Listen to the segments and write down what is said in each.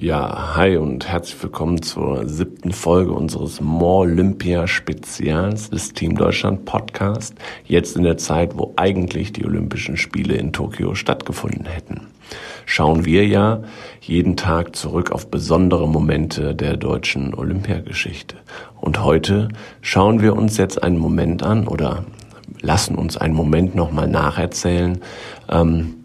Ja, hi und herzlich willkommen zur siebten Folge unseres More Olympia Spezials des Team Deutschland Podcast. Jetzt in der Zeit, wo eigentlich die Olympischen Spiele in Tokio stattgefunden hätten. Schauen wir ja jeden Tag zurück auf besondere Momente der deutschen Olympiageschichte. Und heute schauen wir uns jetzt einen Moment an oder lassen uns einen Moment nochmal nacherzählen, ähm,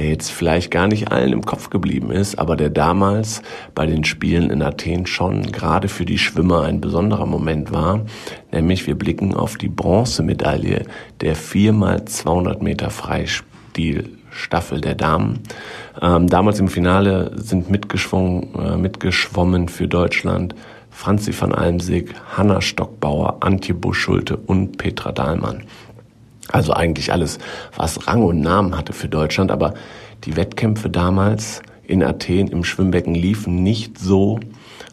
der jetzt vielleicht gar nicht allen im Kopf geblieben ist, aber der damals bei den Spielen in Athen schon gerade für die Schwimmer ein besonderer Moment war, nämlich wir blicken auf die Bronzemedaille der 4x200 Meter Freistilstaffel der Damen. Ähm, damals im Finale sind mitgeschwungen, äh, mitgeschwommen für Deutschland Franzi van Almsig, Hanna Stockbauer, Antje Buschulte und Petra Dahlmann. Also eigentlich alles, was Rang und Namen hatte für Deutschland. Aber die Wettkämpfe damals in Athen im Schwimmbecken liefen nicht so,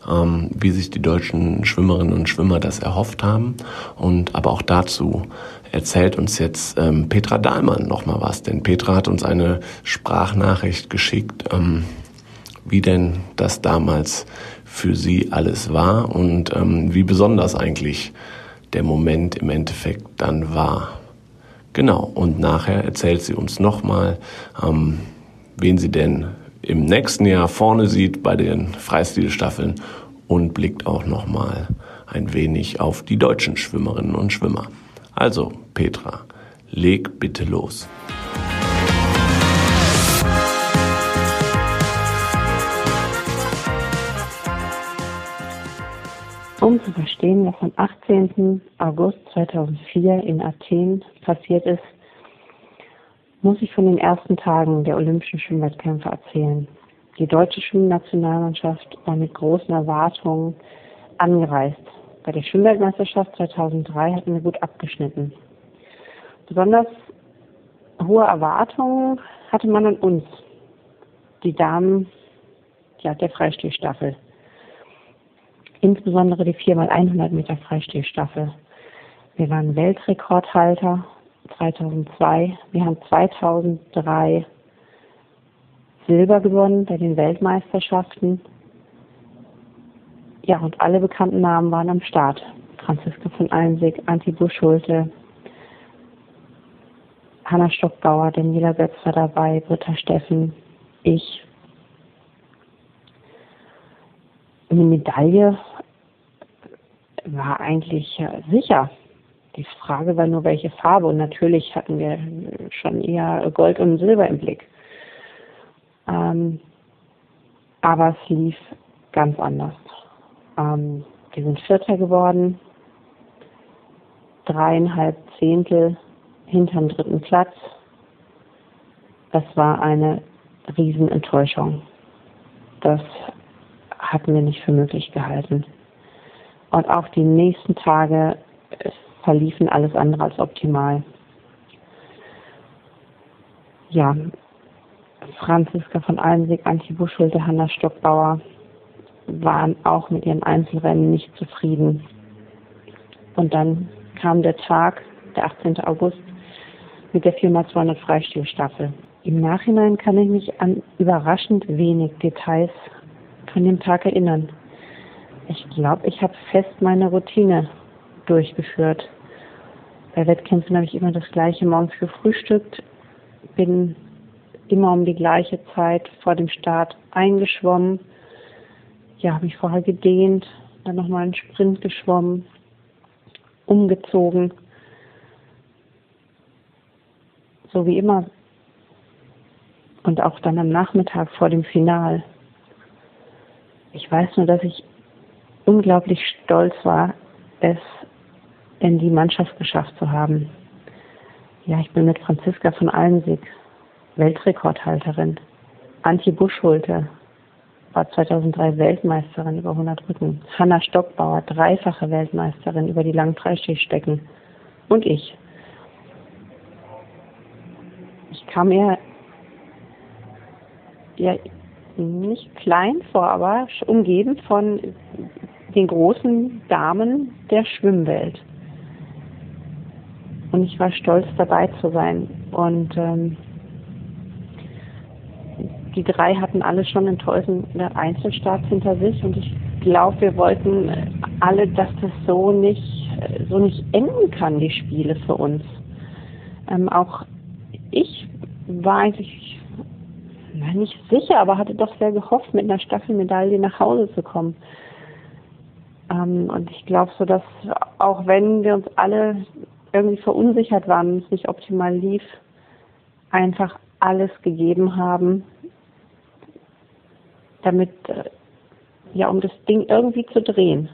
ähm, wie sich die deutschen Schwimmerinnen und Schwimmer das erhofft haben. Und aber auch dazu erzählt uns jetzt ähm, Petra Dahlmann nochmal was. Denn Petra hat uns eine Sprachnachricht geschickt, ähm, wie denn das damals für sie alles war und ähm, wie besonders eigentlich der Moment im Endeffekt dann war. Genau, und nachher erzählt sie uns nochmal, ähm, wen sie denn im nächsten Jahr vorne sieht bei den Freistilstaffeln und blickt auch nochmal ein wenig auf die deutschen Schwimmerinnen und Schwimmer. Also, Petra, leg bitte los. Um zu verstehen, was am 18. August 2004 in Athen passiert ist, muss ich von den ersten Tagen der Olympischen Schwimmwettkämpfe erzählen. Die deutsche Schwimmnationalmannschaft war mit großen Erwartungen angereist. Bei der Schwimmweltmeisterschaft 2003 hatten wir gut abgeschnitten. Besonders hohe Erwartungen hatte man an uns, die Damen ja, der Freistilstaffel insbesondere die 4x100 Meter Freistilstaffel. Wir waren Weltrekordhalter 2002. Wir haben 2003 Silber gewonnen bei den Weltmeisterschaften. Ja, und alle bekannten Namen waren am Start. Franziska von Almsig, Anti Buschulte, Hanna Stockbauer, Daniela Götz war dabei, Britta Steffen, ich, eine Medaille war eigentlich sicher. Die Frage war nur, welche Farbe. Und natürlich hatten wir schon eher Gold und Silber im Blick. Ähm, aber es lief ganz anders. Ähm, wir sind Vierter geworden, dreieinhalb Zehntel hinterm dritten Platz. Das war eine Riesenenttäuschung. Das hatten wir nicht für möglich gehalten. Und auch die nächsten Tage verliefen alles andere als optimal. Ja, Franziska von Almsig, Antje Buschulte, Hanna Stockbauer waren auch mit ihren Einzelrennen nicht zufrieden. Und dann kam der Tag, der 18. August, mit der 4x200 Freistilstaffel. Im Nachhinein kann ich mich an überraschend wenig Details von dem Tag erinnern. Ich glaube, ich habe fest meine Routine durchgeführt. Bei Wettkämpfen habe ich immer das gleiche morgens gefrühstückt, bin immer um die gleiche Zeit vor dem Start eingeschwommen. Ja, habe mich vorher gedehnt, dann nochmal einen Sprint geschwommen, umgezogen. So wie immer. Und auch dann am Nachmittag vor dem Final. Ich weiß nur, dass ich unglaublich stolz war, es in die Mannschaft geschafft zu haben. Ja, ich bin mit Franziska von Almsig, Weltrekordhalterin. Antje Buschulte war 2003 Weltmeisterin über 100 Rücken. Hanna Stockbauer, dreifache Weltmeisterin über die langen Freistilstecken. Und ich. Ich kam eher, ja, nicht klein vor, aber umgeben von den großen Damen der Schwimmwelt. Und ich war stolz dabei zu sein. Und ähm, die drei hatten alle schon enttäuschende Einzelstarts hinter sich und ich glaube, wir wollten alle, dass das so nicht, so nicht enden kann, die Spiele für uns. Ähm, auch ich war eigentlich na, nicht sicher, aber hatte doch sehr gehofft, mit einer Staffelmedaille nach Hause zu kommen. Ähm, und ich glaube so, dass auch wenn wir uns alle irgendwie verunsichert waren es nicht optimal lief, einfach alles gegeben haben, damit, äh, ja, um das Ding irgendwie zu drehen.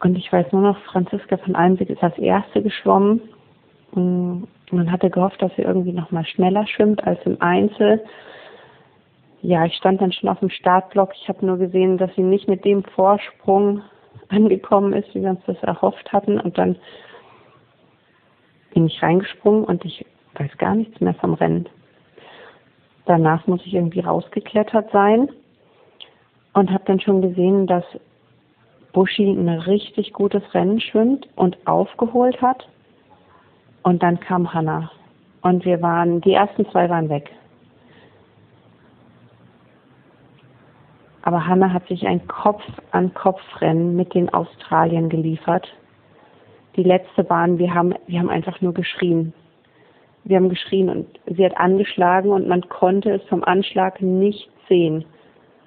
Und ich weiß nur noch, Franziska von Almsig ist als erste geschwommen. Und man hatte gehofft, dass sie irgendwie noch mal schneller schwimmt als im Einzel. Ja, ich stand dann schon auf dem Startblock. Ich habe nur gesehen, dass sie nicht mit dem Vorsprung angekommen ist, wie wir uns das erhofft hatten. Und dann bin ich reingesprungen und ich weiß gar nichts mehr vom Rennen. Danach muss ich irgendwie rausgeklettert sein und habe dann schon gesehen, dass Buschi ein richtig gutes Rennen schwimmt und aufgeholt hat. Und dann kam Hanna. Und wir waren, die ersten zwei waren weg. Aber Hanna hat sich ein Kopf-an-Kopf-Rennen mit den Australiern geliefert. Die letzte Bahn, wir haben, wir haben einfach nur geschrien wir haben geschrien und sie hat angeschlagen und man konnte es vom Anschlag nicht sehen,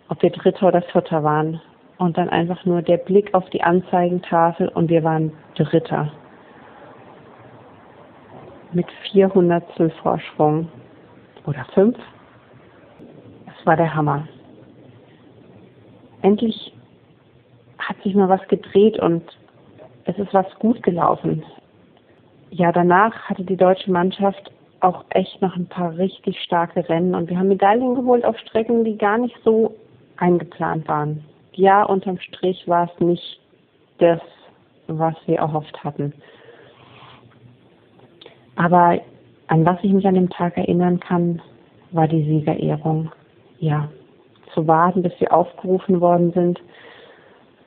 ob wir Dritter oder Vierter waren. Und dann einfach nur der Blick auf die Anzeigentafel und wir waren Dritter. Mit 400 Vorsprung. Oder fünf. Das war der Hammer. Endlich hat sich mal was gedreht und es ist was gut gelaufen ja, danach hatte die deutsche Mannschaft auch echt noch ein paar richtig starke Rennen und wir haben Medaillen geholt auf Strecken, die gar nicht so eingeplant waren. Ja, unterm Strich war es nicht das, was wir erhofft hatten. Aber an was ich mich an dem Tag erinnern kann, war die Siegerehrung. Ja, zu warten, bis wir aufgerufen worden sind,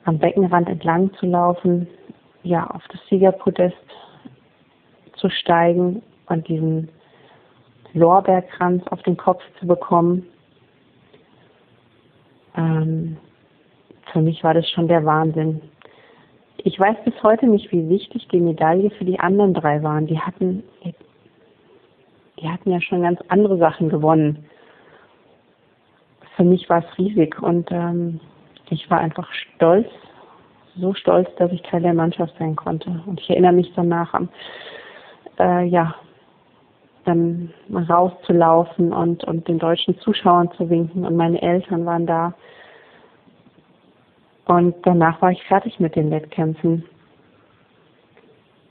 am Beckenrand entlang zu laufen, ja, auf das Siegerpodest zu steigen und diesen Lorbeerkranz auf den Kopf zu bekommen. Ähm, für mich war das schon der Wahnsinn. Ich weiß bis heute nicht, wie wichtig die Medaille für die anderen drei waren. Die hatten, die hatten ja schon ganz andere Sachen gewonnen. Für mich war es riesig und ähm, ich war einfach stolz, so stolz, dass ich Teil der Mannschaft sein konnte. Und ich erinnere mich danach am äh, ja, dann rauszulaufen und, und den deutschen Zuschauern zu winken und meine Eltern waren da. Und danach war ich fertig mit den Wettkämpfen.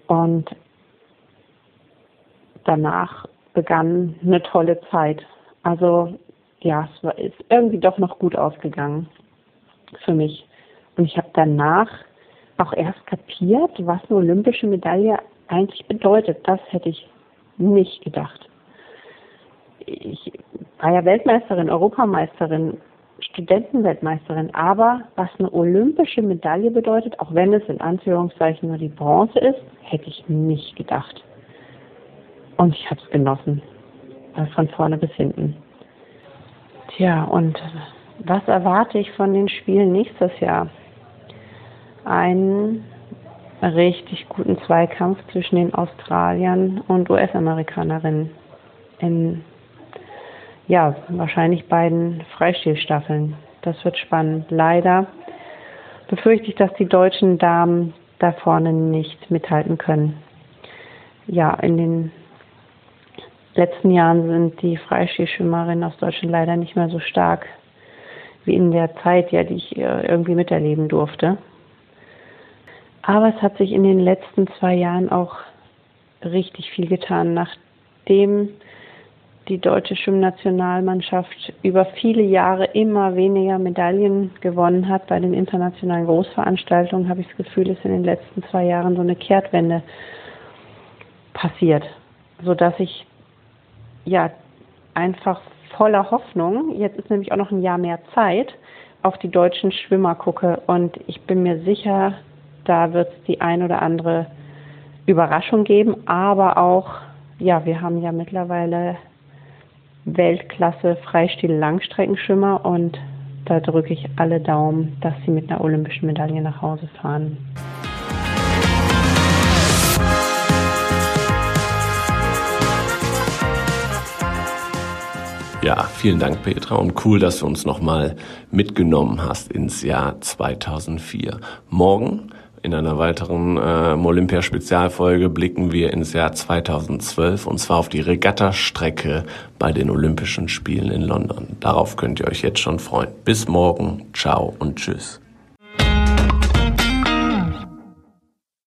Und danach begann eine tolle Zeit. Also ja, es war, ist irgendwie doch noch gut ausgegangen für mich. Und ich habe danach auch erst kapiert, was eine olympische Medaille eigentlich bedeutet. Das hätte ich nicht gedacht. Ich war ja Weltmeisterin, Europameisterin, Studentenweltmeisterin, aber was eine olympische Medaille bedeutet, auch wenn es in Anführungszeichen nur die Bronze ist, hätte ich nicht gedacht. Und ich habe es genossen, von vorne bis hinten. Tja, und was erwarte ich von den Spielen nächstes Jahr? Ein richtig guten Zweikampf zwischen den Australiern und US-Amerikanerinnen in ja, wahrscheinlich beiden Freistilstaffeln. Das wird spannend. Leider befürchte ich, dass die deutschen Damen da vorne nicht mithalten können. Ja, in den letzten Jahren sind die Freistilschwimmerinnen aus Deutschland leider nicht mehr so stark wie in der Zeit, ja, die ich äh, irgendwie miterleben durfte. Aber es hat sich in den letzten zwei Jahren auch richtig viel getan, nachdem die deutsche Schwimmnationalmannschaft über viele Jahre immer weniger Medaillen gewonnen hat. Bei den internationalen Großveranstaltungen, habe ich das Gefühl, ist in den letzten zwei Jahren so eine Kehrtwende passiert, sodass ich ja einfach voller Hoffnung, jetzt ist nämlich auch noch ein Jahr mehr Zeit, auf die deutschen Schwimmer gucke. Und ich bin mir sicher, da wird es die ein oder andere Überraschung geben, aber auch, ja, wir haben ja mittlerweile Weltklasse Freistil-Langstreckenschwimmer und da drücke ich alle Daumen, dass sie mit einer olympischen Medaille nach Hause fahren. Ja, vielen Dank, Petra, und cool, dass du uns nochmal mitgenommen hast ins Jahr 2004. Morgen in einer weiteren äh, Olympia-Spezialfolge blicken wir ins Jahr 2012 und zwar auf die Regattastrecke bei den Olympischen Spielen in London. Darauf könnt ihr euch jetzt schon freuen. Bis morgen, ciao und tschüss.